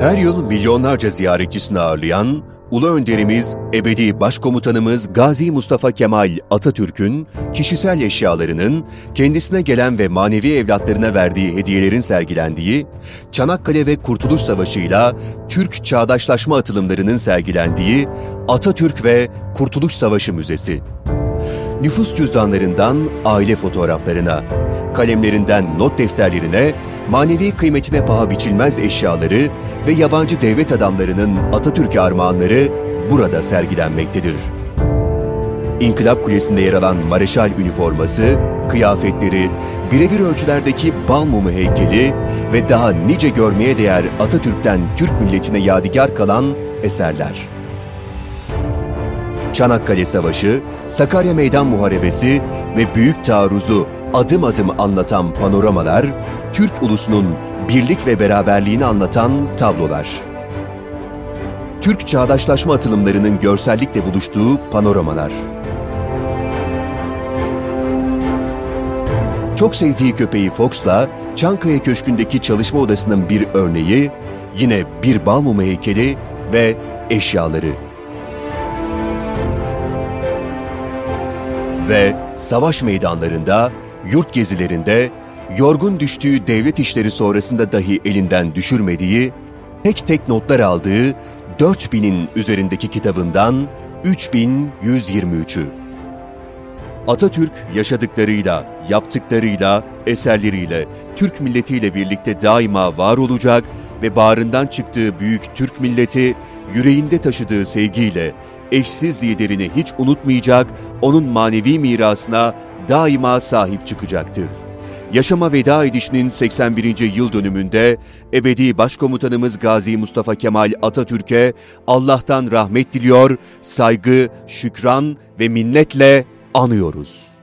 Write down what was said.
Her yıl milyonlarca ziyaretçisini ağırlayan Ulu Önderimiz, ebedi başkomutanımız Gazi Mustafa Kemal Atatürk'ün kişisel eşyalarının kendisine gelen ve manevi evlatlarına verdiği hediyelerin sergilendiği, Çanakkale ve Kurtuluş Savaşı'yla Türk çağdaşlaşma atılımlarının sergilendiği Atatürk ve Kurtuluş Savaşı Müzesi. Nüfus cüzdanlarından aile fotoğraflarına, kalemlerinden not defterlerine, manevi kıymetine paha biçilmez eşyaları ve yabancı devlet adamlarının Atatürk armağanları burada sergilenmektedir. İnkılap Kulesi'nde yer alan Mareşal üniforması, kıyafetleri, birebir ölçülerdeki bal mumu heykeli ve daha nice görmeye değer Atatürk'ten Türk milletine yadigar kalan eserler. Çanakkale Savaşı, Sakarya Meydan Muharebesi ve Büyük Taarruzu adım adım anlatan panoramalar, Türk ulusunun birlik ve beraberliğini anlatan tablolar. Türk çağdaşlaşma atılımlarının görsellikle buluştuğu panoramalar. Çok sevdiği köpeği Fox'la Çankaya Köşkü'ndeki çalışma odasının bir örneği, yine bir bal mumu heykeli ve eşyaları. Ve savaş meydanlarında, yurt gezilerinde, yorgun düştüğü devlet işleri sonrasında dahi elinden düşürmediği, tek tek notlar aldığı 4000'in üzerindeki kitabından 3123'ü. Atatürk yaşadıklarıyla, yaptıklarıyla, eserleriyle Türk milletiyle birlikte daima var olacak ve bağrından çıktığı büyük Türk milleti yüreğinde taşıdığı sevgiyle eşsiz liderini hiç unutmayacak, onun manevi mirasına daima sahip çıkacaktır. Yaşama veda edişinin 81. yıl dönümünde ebedi başkomutanımız Gazi Mustafa Kemal Atatürk'e Allah'tan rahmet diliyor, saygı, şükran ve minnetle anıyoruz.